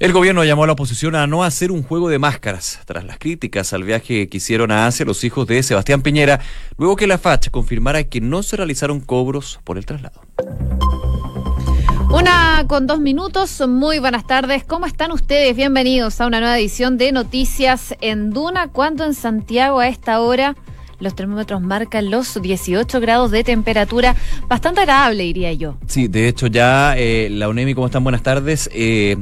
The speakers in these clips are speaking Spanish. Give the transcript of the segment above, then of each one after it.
El gobierno llamó a la oposición a no hacer un juego de máscaras tras las críticas al viaje que hicieron a Asia los hijos de Sebastián Piñera, luego que la FACH confirmara que no se realizaron cobros por el traslado. Una con dos minutos, muy buenas tardes, ¿cómo están ustedes? Bienvenidos a una nueva edición de Noticias en Duna, cuando en Santiago a esta hora los termómetros marcan los 18 grados de temperatura, bastante agradable, diría yo. Sí, de hecho ya eh, la UNEMI, ¿cómo están? Buenas tardes. Eh,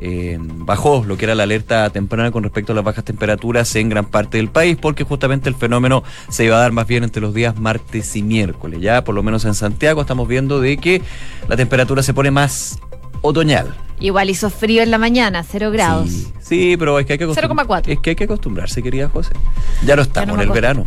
eh, bajó lo que era la alerta temprana con respecto a las bajas temperaturas en gran parte del país, porque justamente el fenómeno se iba a dar más bien entre los días martes y miércoles. Ya por lo menos en Santiago estamos viendo de que la temperatura se pone más otoñal. Igual hizo frío en la mañana, cero grados. Sí, pero es que hay que acostumbrarse. 0,4. Es que hay que acostumbrarse, querida José. Ya no estamos en el verano.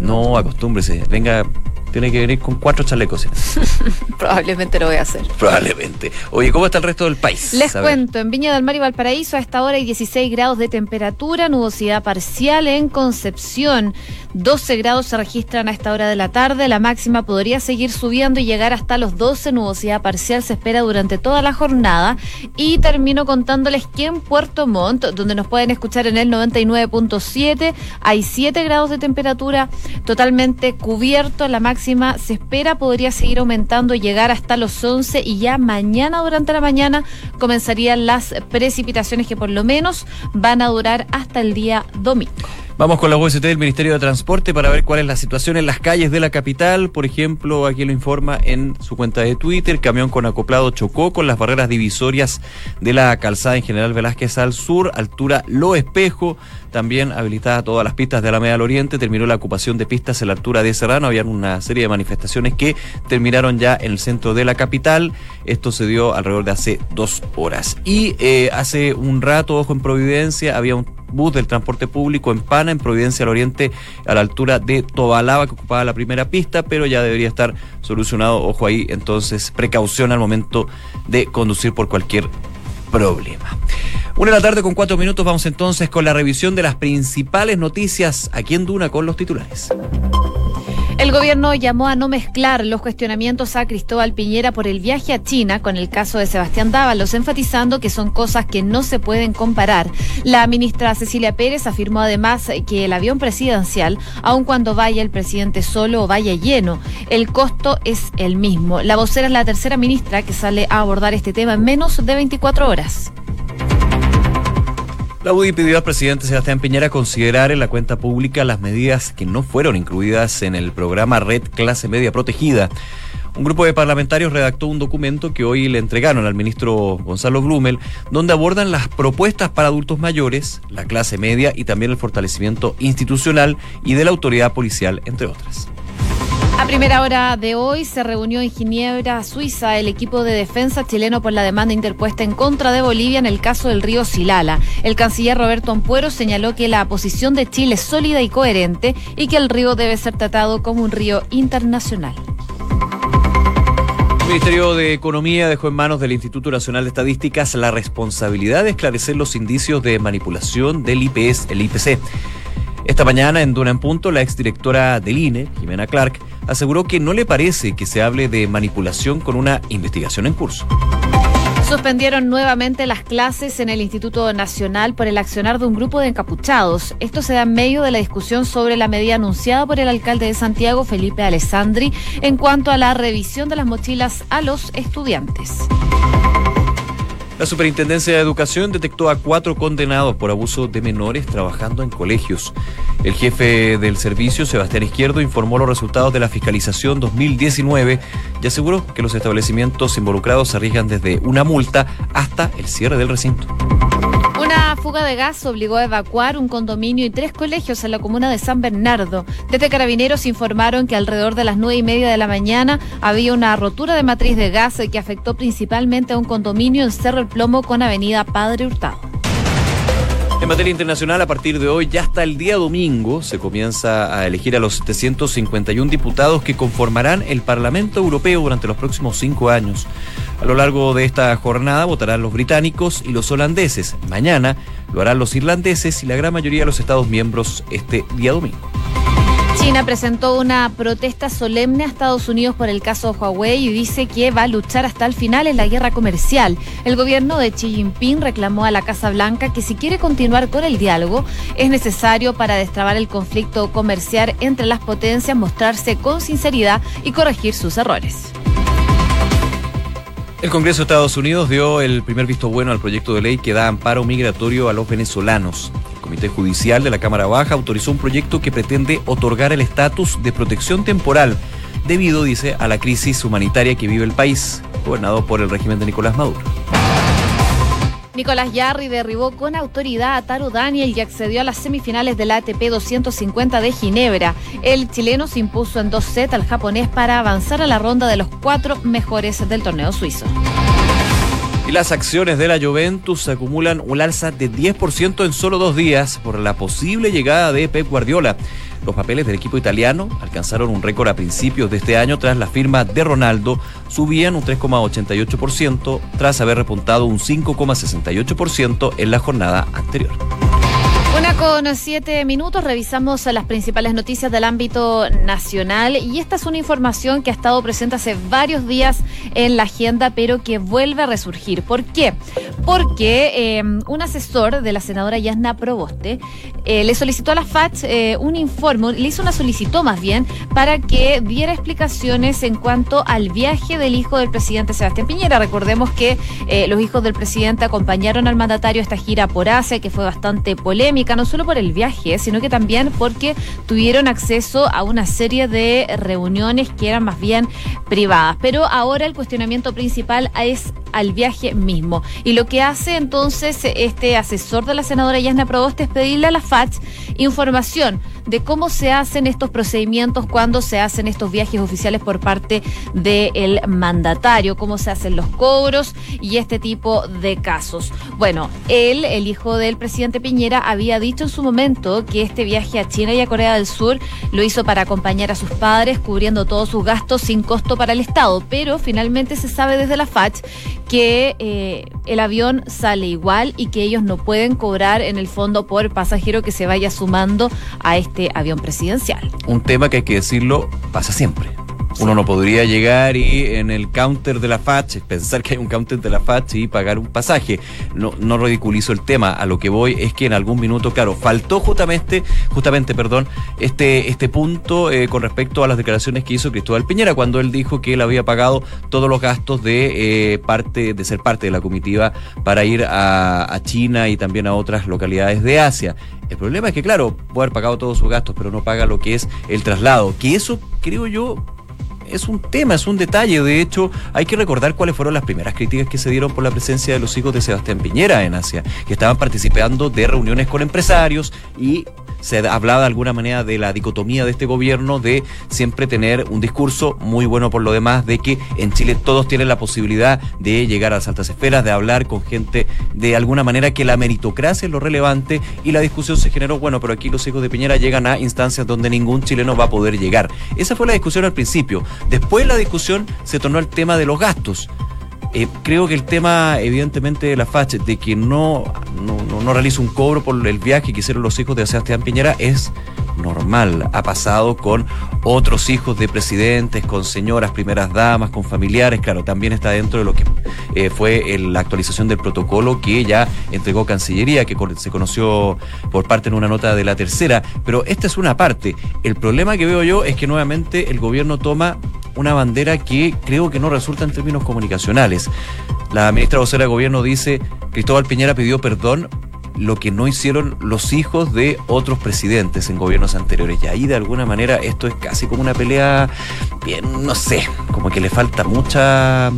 No, no acostúmbrese. Venga, tiene que venir con cuatro chalecos. Probablemente lo voy a hacer. Probablemente. Oye, ¿cómo está el resto del país? Les cuento, en Viña del Mar y Valparaíso a esta hora hay 16 grados de temperatura, nubosidad parcial en Concepción. 12 grados se registran a esta hora de la tarde, la máxima podría seguir subiendo y llegar hasta los 12, nubosidad parcial se espera durante toda la jornada. Y termino contándoles que en Puerto Montt, donde nos pueden escuchar en el 99.7, hay 7 grados de temperatura totalmente cubierto, la máxima se espera podría seguir aumentando y llegar hasta los 11 y ya mañana durante la mañana comenzarían las precipitaciones que por lo menos van a durar hasta el día domingo. Vamos con la UST del Ministerio de Transporte para ver cuál es la situación en las calles de la capital. Por ejemplo, aquí lo informa en su cuenta de Twitter, camión con acoplado chocó con las barreras divisorias de la calzada en General Velázquez al sur, altura Lo Espejo. También habilitada todas las pistas de la al Oriente, terminó la ocupación de pistas en la altura de Serrano. Habían una serie de manifestaciones que terminaron ya en el centro de la capital. Esto se dio alrededor de hace dos horas. Y eh, hace un rato, ojo en Providencia, había un bus del transporte público en Pana, en Providencia al Oriente, a la altura de Tobalaba, que ocupaba la primera pista, pero ya debería estar solucionado. Ojo ahí, entonces, precaución al momento de conducir por cualquier problema. Una de la tarde con cuatro minutos, vamos entonces con la revisión de las principales noticias aquí en Duna con los titulares. El gobierno llamó a no mezclar los cuestionamientos a Cristóbal Piñera por el viaje a China con el caso de Sebastián Dávalos, enfatizando que son cosas que no se pueden comparar. La ministra Cecilia Pérez afirmó además que el avión presidencial, aun cuando vaya el presidente solo o vaya lleno, el costo es el mismo. La vocera es la tercera ministra que sale a abordar este tema en menos de 24 horas. La UDI pidió al presidente Sebastián Piñera considerar en la cuenta pública las medidas que no fueron incluidas en el programa Red Clase Media Protegida. Un grupo de parlamentarios redactó un documento que hoy le entregaron al ministro Gonzalo Blumel, donde abordan las propuestas para adultos mayores, la clase media y también el fortalecimiento institucional y de la autoridad policial, entre otras. A primera hora de hoy se reunió en Ginebra, Suiza, el equipo de defensa chileno por la demanda interpuesta en contra de Bolivia en el caso del río Silala. El canciller Roberto Ampuero señaló que la posición de Chile es sólida y coherente y que el río debe ser tratado como un río internacional. El Ministerio de Economía dejó en manos del Instituto Nacional de Estadísticas la responsabilidad de esclarecer los indicios de manipulación del IPS, el IPC. Esta mañana, en Duna en Punto, la exdirectora del INE, Jimena Clark, aseguró que no le parece que se hable de manipulación con una investigación en curso. Suspendieron nuevamente las clases en el Instituto Nacional por el accionar de un grupo de encapuchados. Esto se da en medio de la discusión sobre la medida anunciada por el alcalde de Santiago, Felipe Alessandri, en cuanto a la revisión de las mochilas a los estudiantes. La Superintendencia de Educación detectó a cuatro condenados por abuso de menores trabajando en colegios. El jefe del servicio, Sebastián Izquierdo, informó los resultados de la fiscalización 2019 y aseguró que los establecimientos involucrados arriesgan desde una multa hasta el cierre del recinto. Fuga de gas obligó a evacuar un condominio y tres colegios en la comuna de San Bernardo. Desde Carabineros informaron que alrededor de las nueve y media de la mañana había una rotura de matriz de gas que afectó principalmente a un condominio en Cerro El Plomo con Avenida Padre Hurtado. En materia internacional, a partir de hoy, ya hasta el día domingo, se comienza a elegir a los 751 diputados que conformarán el Parlamento Europeo durante los próximos cinco años. A lo largo de esta jornada votarán los británicos y los holandeses. Mañana lo harán los irlandeses y la gran mayoría de los Estados miembros este día domingo. China presentó una protesta solemne a Estados Unidos por el caso Huawei y dice que va a luchar hasta el final en la guerra comercial. El gobierno de Xi Jinping reclamó a la Casa Blanca que si quiere continuar con el diálogo es necesario para destrabar el conflicto comercial entre las potencias mostrarse con sinceridad y corregir sus errores. El Congreso de Estados Unidos dio el primer visto bueno al proyecto de ley que da amparo migratorio a los venezolanos. Comité Judicial de la Cámara Baja autorizó un proyecto que pretende otorgar el estatus de protección temporal debido, dice, a la crisis humanitaria que vive el país, gobernado por el régimen de Nicolás Maduro. Nicolás Yarri derribó con autoridad a Taro Daniel y accedió a las semifinales del ATP 250 de Ginebra. El chileno se impuso en dos sets al japonés para avanzar a la ronda de los cuatro mejores del torneo suizo. Y las acciones de la Juventus acumulan un alza de 10% en solo dos días por la posible llegada de Pep Guardiola. Los papeles del equipo italiano alcanzaron un récord a principios de este año tras la firma de Ronaldo, subían un 3,88% tras haber repuntado un 5,68% en la jornada anterior. Una con siete minutos, revisamos las principales noticias del ámbito nacional y esta es una información que ha estado presente hace varios días en la agenda, pero que vuelve a resurgir. ¿Por qué? Porque eh, un asesor de la senadora Yasna Proboste eh, le solicitó a la FACH eh, un informe, le hizo una solicitud más bien, para que diera explicaciones en cuanto al viaje del hijo del presidente Sebastián Piñera. Recordemos que los hijos del presidente acompañaron al mandatario a esta gira por Asia, que fue bastante polémica no solo por el viaje, sino que también porque tuvieron acceso a una serie de reuniones que eran más bien privadas. Pero ahora el cuestionamiento principal es al viaje mismo. Y lo que hace entonces este asesor de la senadora Yasna Proboste es pedirle a la FACH información de cómo se hacen estos procedimientos cuando se hacen estos viajes oficiales por parte del mandatario, cómo se hacen los cobros y este tipo de casos. Bueno, él, el hijo del presidente Piñera, había dicho en su momento que este viaje a China y a Corea del Sur lo hizo para acompañar a sus padres, cubriendo todos sus gastos sin costo para el Estado, pero finalmente se sabe desde la FACH que eh, el avión sale igual y que ellos no pueden cobrar en el fondo por pasajero que se vaya sumando a este avión presidencial. Un tema que hay que decirlo pasa siempre. Uno no podría llegar y en el counter de la FACH, pensar que hay un counter de la FACH y pagar un pasaje. No, no ridiculizo el tema. A lo que voy es que en algún minuto, claro, faltó justamente, justamente, perdón, este, este punto eh, con respecto a las declaraciones que hizo Cristóbal Piñera cuando él dijo que él había pagado todos los gastos de eh, parte, de ser parte de la comitiva para ir a, a China y también a otras localidades de Asia. El problema es que, claro, puede haber pagado todos sus gastos, pero no paga lo que es el traslado. Que eso, creo yo, es un tema, es un detalle. De hecho, hay que recordar cuáles fueron las primeras críticas que se dieron por la presencia de los hijos de Sebastián Piñera en Asia, que estaban participando de reuniones con empresarios y se hablaba de alguna manera de la dicotomía de este gobierno de siempre tener un discurso muy bueno por lo demás, de que en Chile todos tienen la posibilidad de llegar a las altas esferas, de hablar con gente de alguna manera que la meritocracia es lo relevante y la discusión se generó, bueno, pero aquí los hijos de Piñera llegan a instancias donde ningún chileno va a poder llegar. Esa fue la discusión al principio. Después la discusión se tornó al tema de los gastos. Eh, creo que el tema, evidentemente, de la FACH, de que no, no, no, realiza un cobro por el viaje que hicieron los hijos de Sebastián Piñera, es normal. Ha pasado con otros hijos de presidentes, con señoras primeras damas, con familiares. Claro, también está dentro de lo que eh, fue la actualización del protocolo que ya entregó Cancillería, que se conoció por parte en una nota de la tercera. Pero esta es una parte. El problema que veo yo es que nuevamente el gobierno toma una bandera que creo que no resulta en términos comunicacionales. La ministra vocera de gobierno dice, Cristóbal Piñera pidió perdón lo que no hicieron los hijos de otros presidentes en gobiernos anteriores. Y ahí de alguna manera esto es casi como una pelea, bien, no sé, como que le falta mucha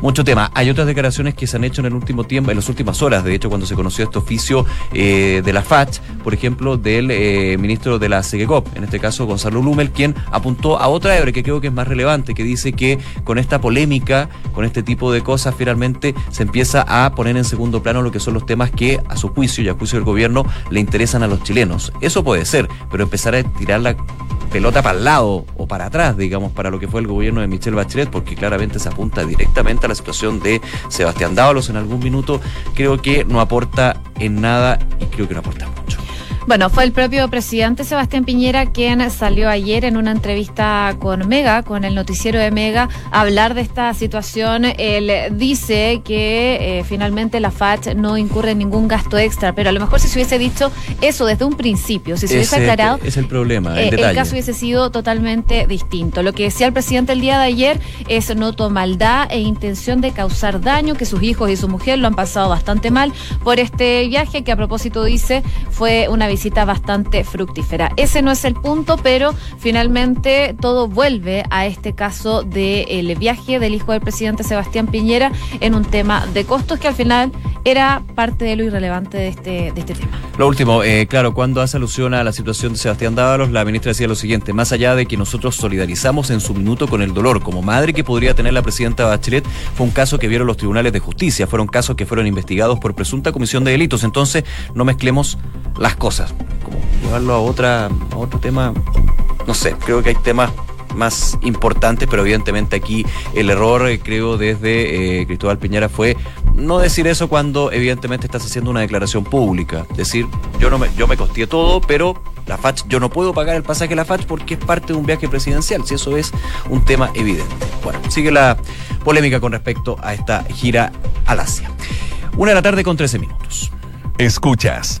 mucho tema. Hay otras declaraciones que se han hecho en el último tiempo, en las últimas horas, de hecho, cuando se conoció este oficio eh, de la FACH, por ejemplo, del eh, ministro de la SEGECOP, en este caso Gonzalo Lumel, quien apuntó a otra hebre que creo que es más relevante, que dice que con esta polémica, con este tipo de cosas, finalmente se empieza a poner en segundo plano lo que son los temas que, a su juicio y a juicio del gobierno, le interesan a los chilenos. Eso puede ser, pero empezar a tirar la pelota para el lado o para atrás, digamos, para lo que fue el gobierno de Michelle Bachelet, porque claramente se apunta directamente a la situación de Sebastián Dávalos en algún minuto, creo que no aporta en nada y creo que no aporta mucho. Bueno, fue el propio presidente Sebastián Piñera quien salió ayer en una entrevista con Mega, con el noticiero de Mega, a hablar de esta situación. Él dice que eh, finalmente la FACH no incurre en ningún gasto extra, pero a lo mejor si se hubiese dicho eso desde un principio, si se hubiese aclarado, es el problema, el, eh, el caso hubiese sido totalmente distinto. Lo que decía el presidente el día de ayer es noto maldad e intención de causar daño, que sus hijos y su mujer lo han pasado bastante mal por este viaje que a propósito dice fue una visita bastante fructífera. Ese no es el punto, pero finalmente todo vuelve a este caso del viaje del hijo del presidente Sebastián Piñera en un tema de costos que al final era parte de lo irrelevante de este, de este tema. Lo último, eh, claro, cuando hace alusión a la situación de Sebastián Dávalos, la ministra decía lo siguiente, más allá de que nosotros solidarizamos en su minuto con el dolor como madre que podría tener la presidenta Bachelet, fue un caso que vieron los tribunales de justicia, fueron casos que fueron investigados por presunta comisión de delitos, entonces no mezclemos las cosas, como llevarlo a, otra, a otro tema, no sé, creo que hay temas más importantes, pero evidentemente aquí el error, eh, creo, desde eh, Cristóbal Piñera fue no decir eso cuando evidentemente estás haciendo una declaración pública. Decir, yo no me, yo me costeé todo, pero la FACH, yo no puedo pagar el pasaje de la FACH porque es parte de un viaje presidencial, si eso es un tema evidente. Bueno, sigue la polémica con respecto a esta gira al Asia. Una de la tarde con 13 minutos. Escuchas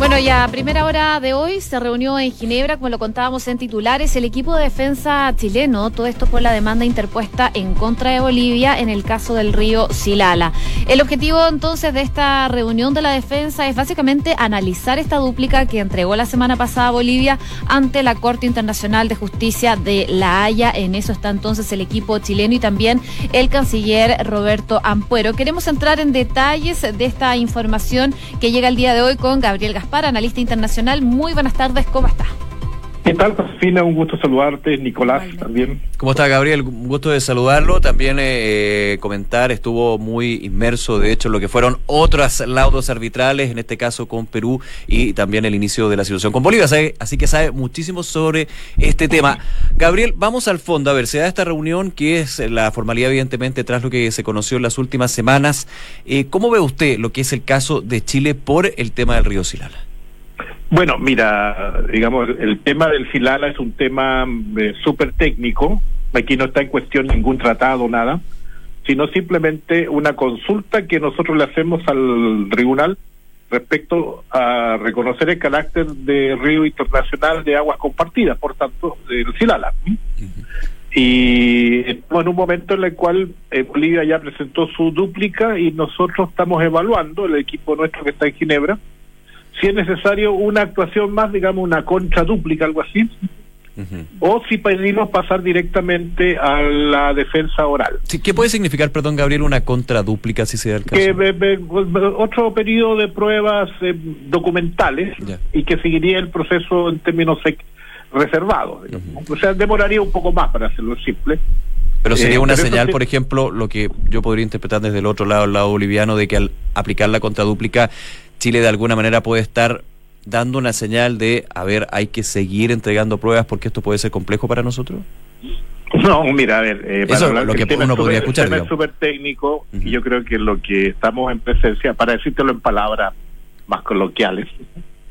Bueno, ya a primera hora de hoy se reunió en Ginebra, como lo contábamos en titulares, el equipo de defensa chileno, todo esto por la demanda interpuesta en contra de Bolivia en el caso del río Silala. El objetivo entonces de esta reunión de la defensa es básicamente analizar esta dúplica que entregó la semana pasada Bolivia ante la Corte Internacional de Justicia de La Haya. En eso está entonces el equipo chileno y también el canciller Roberto Ampuero. Queremos entrar en detalles de esta información que llega el día de hoy con Gabriel Gaspar para analista internacional. Muy buenas tardes, ¿cómo está? ¿Qué tal, Josefina? Un gusto saludarte, Nicolás también. ¿Cómo está, Gabriel? Un gusto de saludarlo. También eh, comentar, estuvo muy inmerso, de hecho, en lo que fueron otras laudos arbitrales, en este caso con Perú y también el inicio de la situación con Bolivia. Así que sabe muchísimo sobre este tema. Gabriel, vamos al fondo. A ver, se da esta reunión que es la formalidad, evidentemente, tras lo que se conoció en las últimas semanas. Eh, ¿Cómo ve usted lo que es el caso de Chile por el tema del río Silala? Bueno, mira, digamos, el tema del Silala es un tema eh, súper técnico. Aquí no está en cuestión ningún tratado, nada, sino simplemente una consulta que nosotros le hacemos al tribunal respecto a reconocer el carácter de río internacional de aguas compartidas, por tanto, del Silala. Y estamos en un momento en el cual eh, Bolivia ya presentó su dúplica y nosotros estamos evaluando, el equipo nuestro que está en Ginebra, si es necesario una actuación más, digamos una concha dúplica, algo así, o si pedimos pasar directamente a la defensa oral. ¿Qué puede significar, perdón, Gabriel, una contradúplica si se da el caso? Que, otro periodo de pruebas eh, documentales y que seguiría el proceso en términos reservados. O sea, demoraría un poco más para hacerlo simple. Pero sería eh, una señal, por ejemplo, lo que yo podría interpretar desde el otro lado, el lado boliviano, de que al aplicar la contradúplica Chile de alguna manera puede estar dando una señal de, a ver, hay que seguir entregando pruebas porque esto puede ser complejo para nosotros? No, mira, a ver, eh, Eso lo que uno podría escuchar. El tema es súper técnico y yo creo que lo que estamos en presencia, para decírtelo en palabras más coloquiales,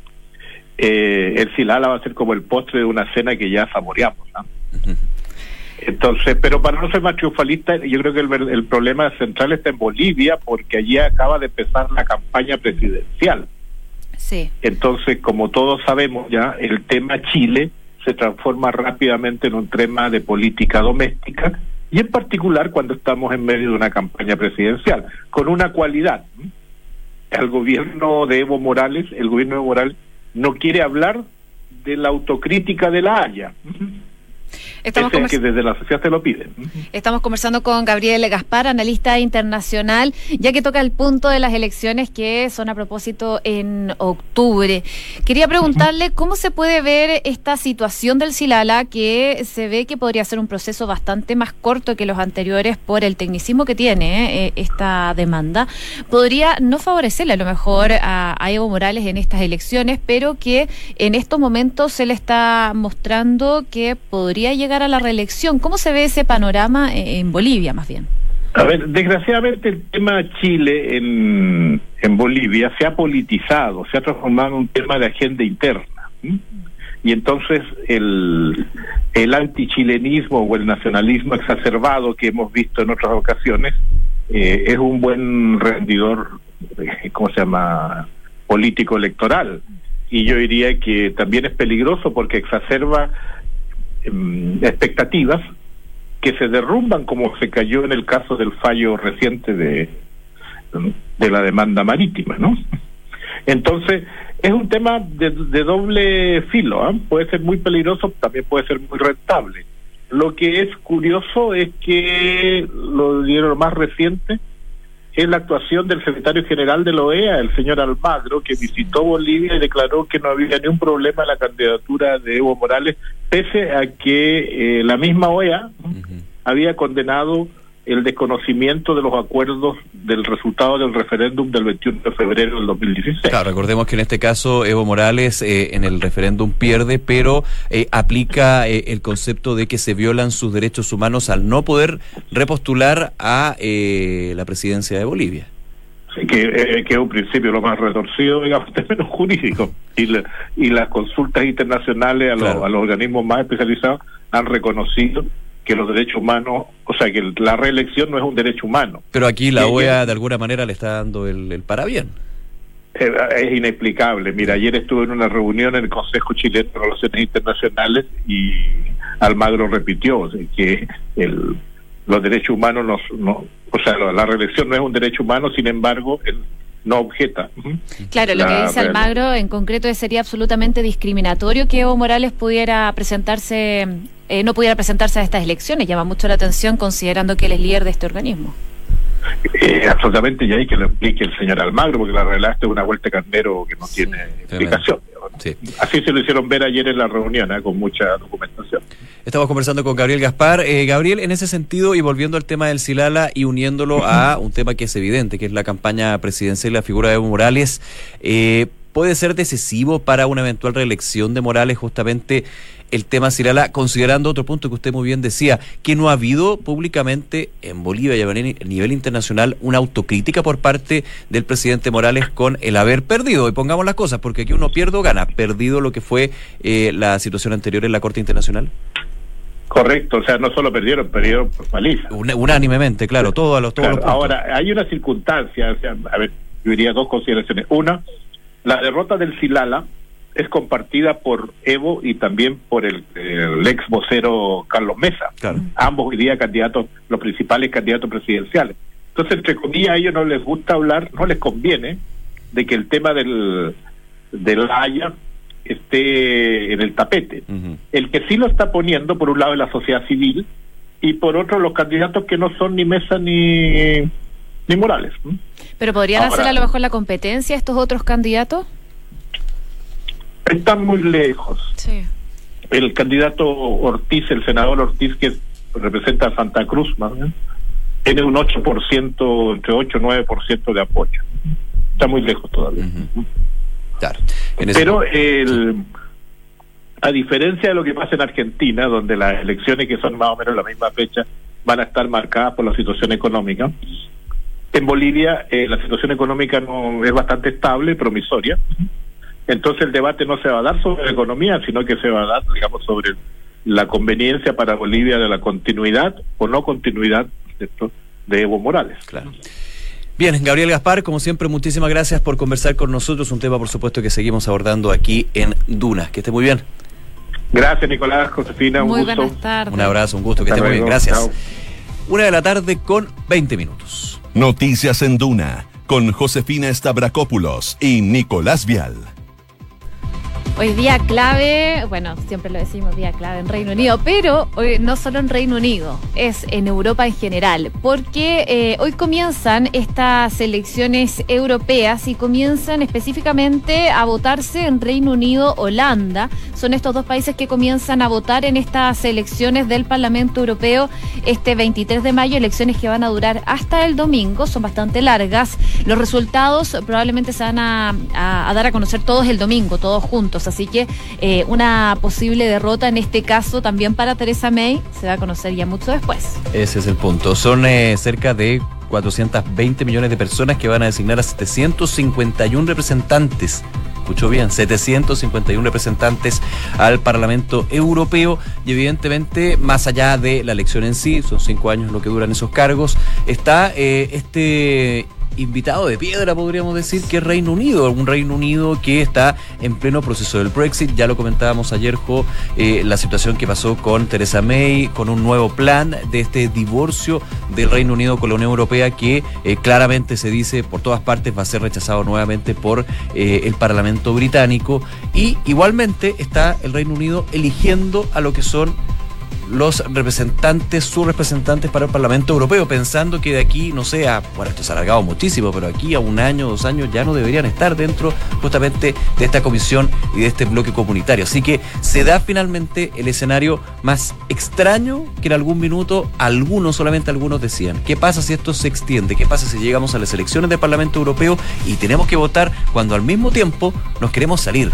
eh, el Silala va a ser como el postre de una cena que ya saboreamos. Entonces, pero para no ser más triunfalista, yo creo que el, el, problema central está en Bolivia, porque allí acaba de empezar la campaña presidencial. Sí. Entonces, como todos sabemos ya, el tema Chile se transforma rápidamente en un tema de política doméstica, y en particular cuando estamos en medio de una campaña presidencial, con una cualidad. El gobierno de Evo Morales, el gobierno de Evo Morales, no quiere hablar de la autocrítica de la Haya. Estamos que desde la sociedad te lo piden. Estamos conversando con Gabriel Gaspar, analista internacional, ya que toca el punto de las elecciones que son a propósito en octubre. Quería preguntarle cómo se puede ver esta situación del Silala, que se ve que podría ser un proceso bastante más corto que los anteriores por el tecnicismo que tiene eh, esta demanda. Podría no favorecerle a lo mejor a, a Evo Morales en estas elecciones, pero que en estos momentos se le está mostrando que podría llegar a la reelección. ¿Cómo se ve ese panorama en Bolivia, más bien? A ver, desgraciadamente el tema Chile en, en Bolivia se ha politizado, se ha transformado en un tema de agenda interna. Y entonces el, el antichilenismo o el nacionalismo exacerbado que hemos visto en otras ocasiones eh, es un buen rendidor, eh, ¿cómo se llama?, político electoral. Y yo diría que también es peligroso porque exacerba expectativas que se derrumban como se cayó en el caso del fallo reciente de, de la demanda marítima, ¿no? Entonces, es un tema de, doble filo, ¿ah? puede ser muy peligroso, también puede ser muy rentable. Lo que es curioso es que lo dieron más reciente es la actuación del secretario general de la OEA, el señor Almagro, que visitó Bolivia y declaró que no había ningún problema en la candidatura de Evo Morales, pese a que eh, la misma OEA había condenado el desconocimiento de los acuerdos del resultado del referéndum del 21 de febrero del 2016. Claro, recordemos que en este caso Evo Morales eh, en el referéndum pierde, pero eh, aplica eh, el concepto de que se violan sus derechos humanos al no poder repostular a la presidencia de Bolivia. Sí, que, es un principio lo más retorcido, digamos, en términos jurídicos. Y, y las consultas internacionales a, a los organismos más especializados han reconocido que los derechos humanos, o sea, que la reelección no es un derecho humano. Pero aquí la OEA de alguna manera le está dando el, el bien. Es inexplicable. Mira, ayer estuve en una reunión en el Consejo Chileno de Relaciones Internacionales y Almagro repitió que el, los derechos humanos no, no o sea, la reelección no es un derecho humano, sin embargo, el, no objeta. Claro, lo que dice Almagro en concreto sería absolutamente discriminatorio que Evo Morales pudiera presentarse, eh, no pudiera presentarse a estas elecciones. Llama mucho la atención considerando que él es líder de este organismo. Eh, absolutamente, y hay que lo explique el señor Almagro, porque la relaste es una vuelta carnero que no tiene explicación. Así se lo hicieron ver ayer en la reunión, ¿eh? con mucha documentación. Estamos conversando con Gabriel Gaspar. Eh, Gabriel, en ese sentido, y volviendo al tema del Silala y uniéndolo a un tema que es evidente, que es la campaña presidencial y la figura de Evo Morales, eh, ¿puede ser decisivo para una eventual reelección de Morales justamente el tema Silala, considerando otro punto que usted muy bien decía, que no ha habido públicamente en Bolivia y a nivel internacional una autocrítica por parte del presidente Morales con el haber perdido, y pongamos las cosas, porque aquí uno pierde o gana, perdido lo que fue eh, la situación anterior en la Corte Internacional. Correcto, o sea, no solo perdieron, perdieron por paliza. unánimemente, claro, todos los, todos Ahora, hay una circunstancia, o sea, a ver, yo diría dos consideraciones. Una, la derrota del Silala es compartida por Evo y también por el, ex vocero Carlos Mesa. Ambos hoy día candidatos, los principales candidatos presidenciales. Entonces, entre comillas, a ellos no les gusta hablar, no les conviene de que el tema del, del Haya esté en el tapete. El que sí lo está poniendo, por un lado, es la sociedad civil y por otro, los candidatos que no son ni Mesa ni, ni Morales. ¿Pero podrían hacer a lo mejor la competencia estos otros candidatos? Están muy lejos. El candidato Ortiz, el senador Ortiz, que representa a Santa Cruz, más tiene un 8%, entre 8 y 9% de apoyo. Está muy lejos todavía. Claro. Pero el, a diferencia de lo que pasa en Argentina, donde las elecciones que son más o menos la misma fecha van a estar marcadas por la situación económica, en Bolivia eh, la situación económica no es bastante estable, promisoria entonces el debate no se va a dar sobre la economía, sino que se va a dar, digamos, sobre la conveniencia para Bolivia de la continuidad o no continuidad de Evo Morales. Claro. Bien, Gabriel Gaspar, como siempre, muchísimas gracias por conversar con nosotros. Un tema, por supuesto, que seguimos abordando aquí en Duna. Que esté muy bien. Gracias, Nicolás, Josefina, un muy gusto. Buenas tardes. Un abrazo, un gusto, que esté muy bien. Gracias. Una de la tarde con 20 minutos. Noticias en Duna, con Josefina Stavrakopoulos y Nicolás Vial. Hoy día clave, bueno, siempre lo decimos día clave en Reino Unido, pero hoy no solo en Reino Unido, es en Europa en general, porque eh, hoy comienzan estas elecciones europeas y comienzan específicamente a votarse en Reino Unido, Holanda. Son estos dos países que comienzan a votar en estas elecciones del Parlamento Europeo este 23 de mayo, elecciones que van a durar hasta el domingo, son bastante largas. Los resultados probablemente se van a dar a conocer todos el domingo, todos juntos Así que eh, una posible derrota en este caso también para Teresa May se va a conocer ya mucho después. Ese es el punto. Son eh, cerca de 420 millones de personas que van a designar a 751 representantes escuchó bien, 751 representantes al Parlamento Europeo y evidentemente más allá de la elección en sí, son cinco años lo que duran esos cargos, está eh, este invitado de piedra, podríamos decir, que es Reino Unido, un Reino Unido que está en pleno proceso del Brexit. Ya lo comentábamos ayer, Jo, eh, la situación que pasó con Theresa May, con un nuevo plan de este divorcio del Reino Unido con la Unión Europea que eh, claramente se dice por todas partes va a ser rechazado nuevamente por eh, el Parlamento británico. Y igualmente está el Reino Unido eligiendo a lo que son los representantes, sus representantes para el Parlamento Europeo, pensando que de aquí, no sé, bueno, esto se ha alargado muchísimo, pero aquí a un año, dos años ya no deberían estar dentro justamente de esta comisión y de este bloque comunitario. Así que se da finalmente el escenario más extraño que en algún minuto algunos, solamente algunos decían. ¿Qué pasa si esto se extiende? ¿Qué pasa si llegamos a las elecciones del Parlamento Europeo y tenemos que votar cuando al mismo tiempo nos queremos salir?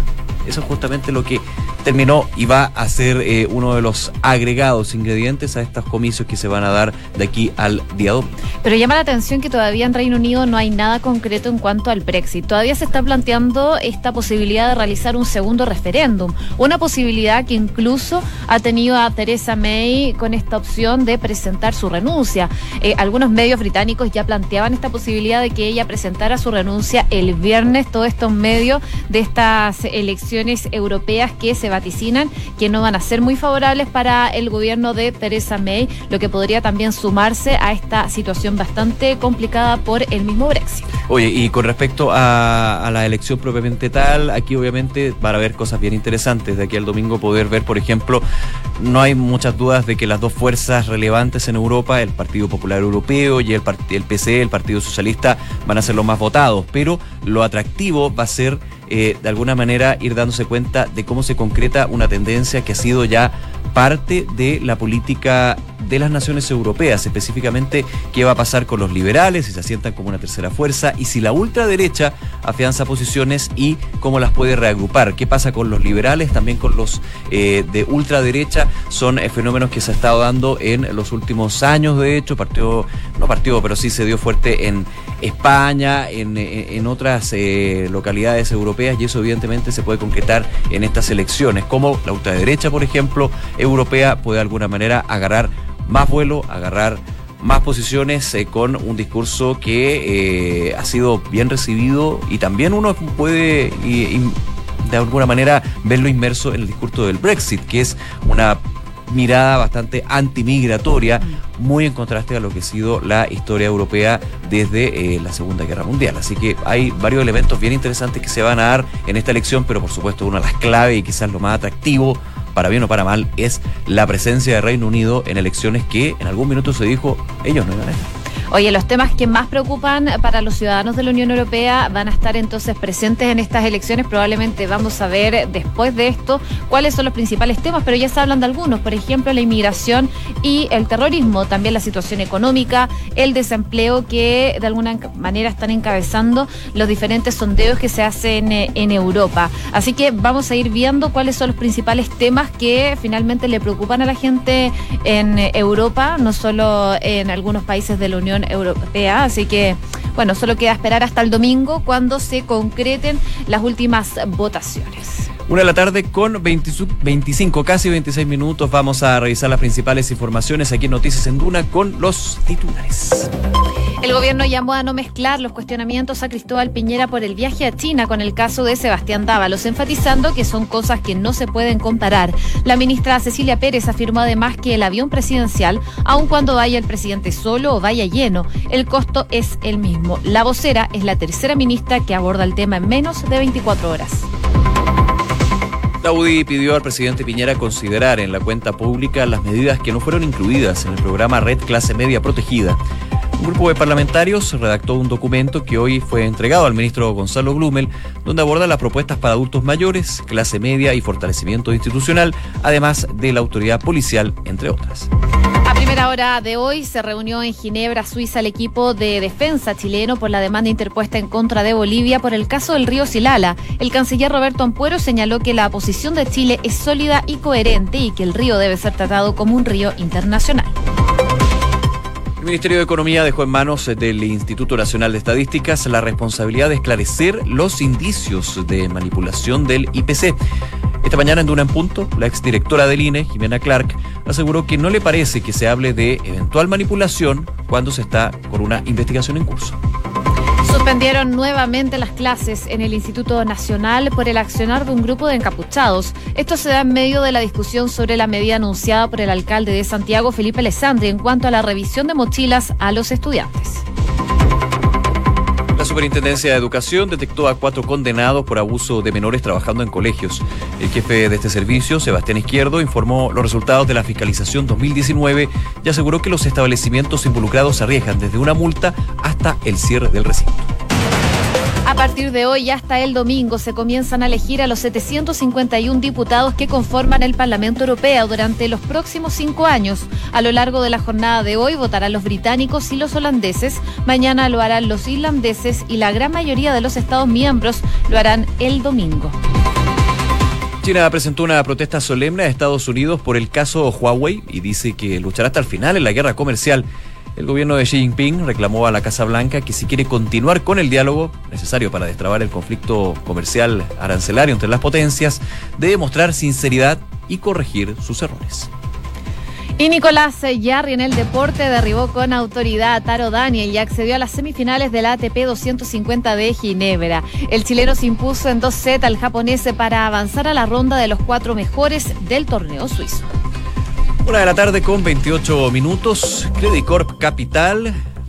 Eso es justamente lo que terminó y va a ser eh, uno de los agregados ingredientes a estos comicios que se van a dar de aquí al día domingo. Pero llama la atención que todavía en Reino Unido no hay nada concreto en cuanto al Brexit. Todavía se está planteando esta posibilidad de realizar un segundo referéndum. Una posibilidad que incluso ha tenido a Theresa May con esta opción de presentar su renuncia. Eh, algunos medios británicos ya planteaban esta posibilidad de que ella presentara su renuncia el viernes. Todos estos medios de estas elecciones europeas que se vaticinan que no van a ser muy favorables para el gobierno de Theresa May, lo que podría también sumarse a esta situación bastante complicada por el mismo Brexit. Oye, y con respecto a, la elección propiamente tal, aquí obviamente van a haber cosas bien interesantes. De aquí al domingo poder ver, por ejemplo, no hay muchas dudas de que las dos fuerzas relevantes en Europa, el Partido Popular Europeo y el, el PCE, el Partido Socialista, van a ser los más votados. Pero lo atractivo va a ser eh, de alguna manera ir dándose cuenta de cómo se concreta una tendencia que ha sido ya parte de la política de las naciones europeas, específicamente qué va a pasar con los liberales, si se asientan como una tercera fuerza, y si la ultraderecha afianza posiciones y cómo las puede reagrupar. ¿Qué pasa con los liberales, también con los eh, de ultraderecha? Son eh, fenómenos que se ha estado dando en los últimos años, de hecho, partido, no partido, pero sí se dio fuerte en España, en, en otras eh, localidades europeas, y eso evidentemente se puede concretar en estas elecciones, como la ultraderecha, por ejemplo, europea, puede de alguna manera agarrar más vuelo, agarrar más posiciones eh, con un discurso que eh, ha sido bien recibido y también uno puede de alguna manera verlo inmerso en el discurso del Brexit, que es una mirada bastante antimigratoria, muy en contraste a lo que ha sido la historia europea desde eh, la Segunda Guerra Mundial. Así que hay varios elementos bien interesantes que se van a dar en esta elección, pero por supuesto una de las claves y quizás lo más atractivo para bien o para mal, es la presencia de Reino Unido en elecciones que en algún minuto se dijo ellos no iban a estar. Oye, los temas que más preocupan para los ciudadanos de la Unión Europea van a estar entonces presentes en estas elecciones. Probablemente vamos a ver después de esto cuáles son los principales temas, pero ya se hablan de algunos, por ejemplo, la inmigración y el terrorismo, también la situación económica, el desempleo que de alguna manera están encabezando los diferentes sondeos que se hacen eh, en Europa. Así que vamos a ir viendo cuáles son los principales temas que finalmente le preocupan a la gente en Europa, no solo en algunos países de la Unión Europea. Así que, bueno, solo queda esperar hasta el domingo cuando se concreten las últimas votaciones. Una de la tarde con 25, casi 26 minutos. Vamos a revisar las principales informaciones aquí en Noticias en Duna con los titulares. El gobierno llamó a no mezclar los cuestionamientos a Cristóbal Piñera por el viaje a China con el caso de Sebastián Dávalos, enfatizando que son cosas que no se pueden comparar. La ministra Cecilia Pérez afirmó además que el avión presidencial, aun cuando vaya el presidente solo o vaya lleno, el costo es el mismo. La vocera es la tercera ministra que aborda el tema en menos de 24 horas. La UDI pidió al presidente Piñera considerar en la cuenta pública las medidas que no fueron incluidas en el programa Red Clase Media Protegida. Un grupo de parlamentarios redactó un documento que hoy fue entregado al ministro Gonzalo Blumel, donde aborda las propuestas para adultos mayores, clase media y fortalecimiento institucional, además de la autoridad policial, entre otras. Primera hora de hoy se reunió en Ginebra, Suiza, el equipo de defensa chileno por la demanda interpuesta en contra de Bolivia por el caso del río Silala. El canciller Roberto Ampuero señaló que la posición de Chile es sólida y coherente y que el río debe ser tratado como un río internacional. El Ministerio de Economía dejó en manos del Instituto Nacional de Estadísticas la responsabilidad de esclarecer los indicios de manipulación del IPC. Esta mañana en Duna en Punto, la exdirectora del INE, Jimena Clark, aseguró que no le parece que se hable de eventual manipulación cuando se está con una investigación en curso. Suspendieron nuevamente las clases en el Instituto Nacional por el accionar de un grupo de encapuchados. Esto se da en medio de la discusión sobre la medida anunciada por el alcalde de Santiago, Felipe Alessandri, en cuanto a la revisión de mochilas a los estudiantes. La Superintendencia de Educación detectó a cuatro condenados por abuso de menores trabajando en colegios. El jefe de este servicio, Sebastián Izquierdo, informó los resultados de la fiscalización 2019 y aseguró que los establecimientos involucrados arriesgan desde una multa hasta el cierre del recinto. A partir de hoy hasta el domingo se comienzan a elegir a los 751 diputados que conforman el Parlamento Europeo durante los próximos cinco años. A lo largo de la jornada de hoy votarán los británicos y los holandeses, mañana lo harán los irlandeses y la gran mayoría de los Estados miembros lo harán el domingo. China presentó una protesta solemne a Estados Unidos por el caso Huawei y dice que luchará hasta el final en la guerra comercial. El gobierno de Xi Jinping reclamó a la Casa Blanca que si quiere continuar con el diálogo necesario para destrabar el conflicto comercial arancelario entre las potencias, debe mostrar sinceridad y corregir sus errores. Y Nicolás Yarri en el deporte derribó con autoridad a Taro Daniel y accedió a las semifinales del ATP 250 de Ginebra. El chileno se impuso en dos sets al japonés para avanzar a la ronda de los cuatro mejores del torneo suizo. Una de la tarde con 28 minutos. Credit Corp Capital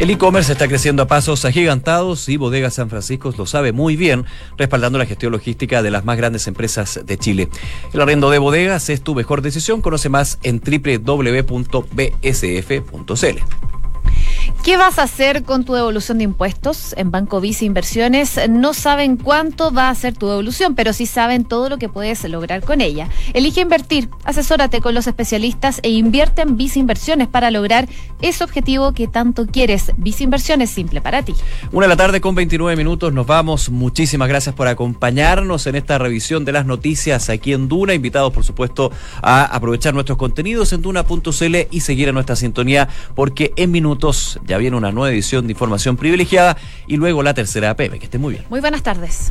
El e-commerce está creciendo a pasos agigantados y Bodega San Francisco lo sabe muy bien, respaldando la gestión logística de las más grandes empresas de Chile. El arriendo de bodegas es tu mejor decisión. Conoce más en www.bsf.cl. ¿Qué vas a hacer con tu devolución de impuestos? En Banco Vice Inversiones no saben cuánto va a ser tu devolución, pero sí saben todo lo que puedes lograr con ella. Elige invertir, asesórate con los especialistas e invierte en Vice Inversiones para lograr ese objetivo que tanto quieres. Vice Inversiones simple para ti. Una de la tarde con 29 minutos, nos vamos. Muchísimas gracias por acompañarnos en esta revisión de las noticias aquí en Duna. Invitados, por supuesto, a aprovechar nuestros contenidos en duna.cl y seguir a nuestra sintonía, porque en minutos ya viene una nueva edición de Información Privilegiada y luego la tercera APM. Que esté muy bien. Muy buenas tardes.